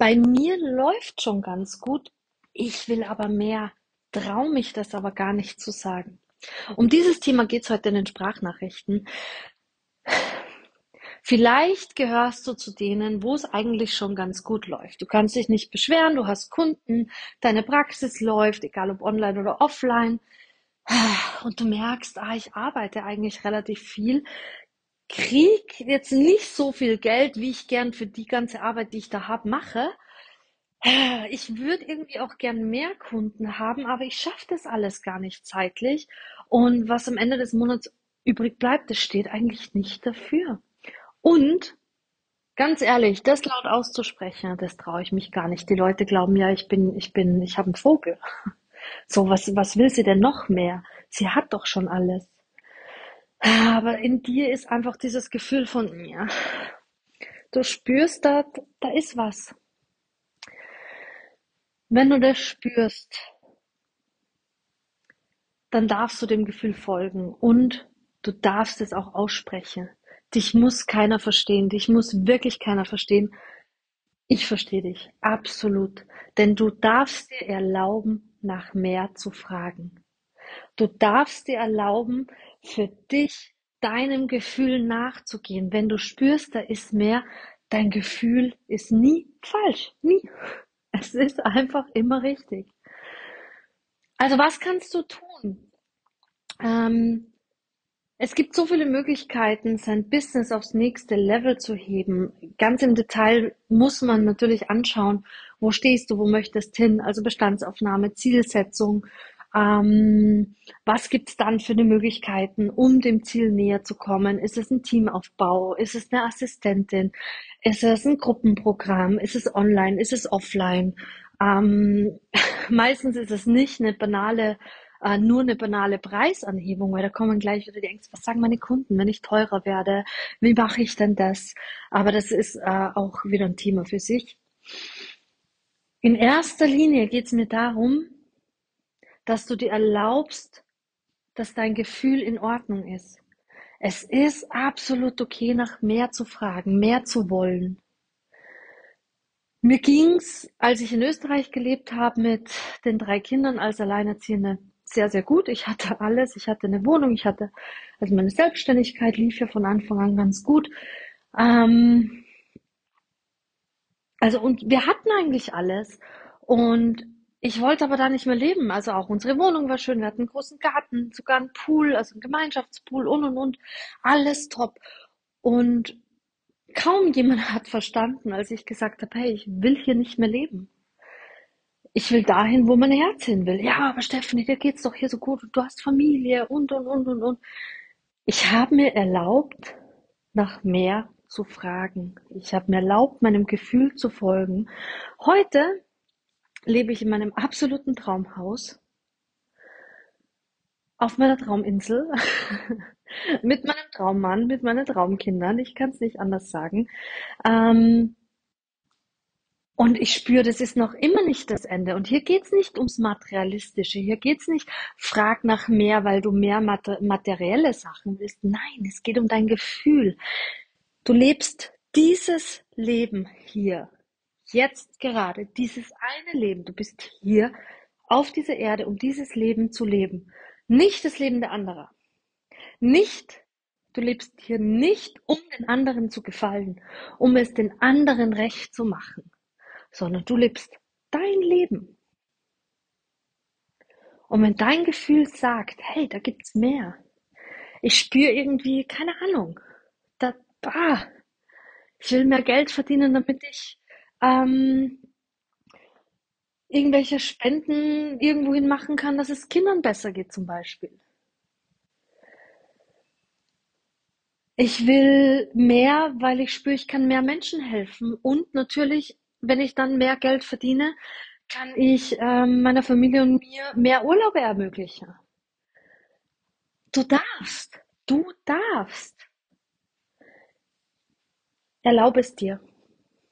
Bei mir läuft schon ganz gut. Ich will aber mehr, traue mich das aber gar nicht zu sagen. Um dieses Thema geht es heute in den Sprachnachrichten. Vielleicht gehörst du zu denen, wo es eigentlich schon ganz gut läuft. Du kannst dich nicht beschweren, du hast Kunden, deine Praxis läuft, egal ob online oder offline. Und du merkst, ah, ich arbeite eigentlich relativ viel, krieg jetzt nicht so viel Geld, wie ich gern für die ganze Arbeit, die ich da habe, mache. Ich würde irgendwie auch gern mehr Kunden haben, aber ich schaffe das alles gar nicht zeitlich. Und was am Ende des Monats übrig bleibt, das steht eigentlich nicht dafür. Und ganz ehrlich, das laut auszusprechen, das traue ich mich gar nicht. Die Leute glauben ja, ich bin, ich bin, ich habe einen Vogel. So, was, was will sie denn noch mehr? Sie hat doch schon alles. Aber in dir ist einfach dieses Gefühl von, ja, du spürst, da, da ist was. Wenn du das spürst, dann darfst du dem Gefühl folgen und du darfst es auch aussprechen. Dich muss keiner verstehen, dich muss wirklich keiner verstehen. Ich verstehe dich, absolut. Denn du darfst dir erlauben, nach mehr zu fragen. Du darfst dir erlauben, für dich deinem Gefühl nachzugehen. Wenn du spürst, da ist mehr, dein Gefühl ist nie falsch. Nie. Es ist einfach immer richtig. Also was kannst du tun? Ähm, es gibt so viele Möglichkeiten, sein Business aufs nächste Level zu heben. Ganz im Detail muss man natürlich anschauen, wo stehst du, wo möchtest hin, also Bestandsaufnahme, Zielsetzung, ähm, was gibt's dann für eine Möglichkeiten, um dem Ziel näher zu kommen? Ist es ein Teamaufbau? Ist es eine Assistentin? Ist es ein Gruppenprogramm? Ist es online? Ist es offline? Ähm, meistens ist es nicht eine banale äh, nur eine banale Preisanhebung, weil da kommen gleich wieder die Ängste, was sagen meine Kunden, wenn ich teurer werde? Wie mache ich denn das? Aber das ist äh, auch wieder ein Thema für sich. In erster Linie geht es mir darum, dass du dir erlaubst, dass dein Gefühl in Ordnung ist. Es ist absolut okay, nach mehr zu fragen, mehr zu wollen. Mir ging's, als ich in Österreich gelebt habe mit den drei Kindern als Alleinerziehende, sehr, sehr gut. Ich hatte alles. Ich hatte eine Wohnung. Ich hatte, also meine Selbstständigkeit lief ja von Anfang an ganz gut. Ähm, also, und wir hatten eigentlich alles. Und ich wollte aber da nicht mehr leben. Also auch unsere Wohnung war schön. Wir hatten einen großen Garten, sogar einen Pool, also einen Gemeinschaftspool und und und. Alles top. Und kaum jemand hat verstanden, als ich gesagt habe, hey, ich will hier nicht mehr leben. Ich will dahin, wo mein Herz hin will. Ja, aber Stephanie, dir geht's doch hier so gut und du hast Familie und und und und und. Ich habe mir erlaubt, nach mehr zu fragen. Ich habe mir erlaubt, meinem Gefühl zu folgen. Heute lebe ich in meinem absoluten Traumhaus auf meiner Trauminsel mit meinem Traummann, mit meinen Traumkindern. Ich kann es nicht anders sagen. Ähm, und ich spüre, das ist noch immer nicht das Ende. Und hier geht's nicht ums Materialistische. Hier geht's nicht, frag nach mehr, weil du mehr materielle Sachen willst. Nein, es geht um dein Gefühl. Du lebst dieses Leben hier jetzt gerade dieses eine Leben. Du bist hier auf dieser Erde, um dieses Leben zu leben. Nicht das Leben der anderen. Nicht, du lebst hier nicht, um den anderen zu gefallen, um es den anderen recht zu machen, sondern du lebst dein Leben. Und wenn dein Gefühl sagt, hey, da gibt's mehr, ich spüre irgendwie, keine Ahnung, da, bah, ich will mehr Geld verdienen, damit ich ähm, irgendwelche Spenden irgendwohin machen kann, dass es Kindern besser geht zum Beispiel. Ich will mehr, weil ich spüre, ich kann mehr Menschen helfen. Und natürlich, wenn ich dann mehr Geld verdiene, kann ich ähm, meiner Familie und mir mehr Urlaube ermöglichen. Du darfst, du darfst. Erlaube es dir.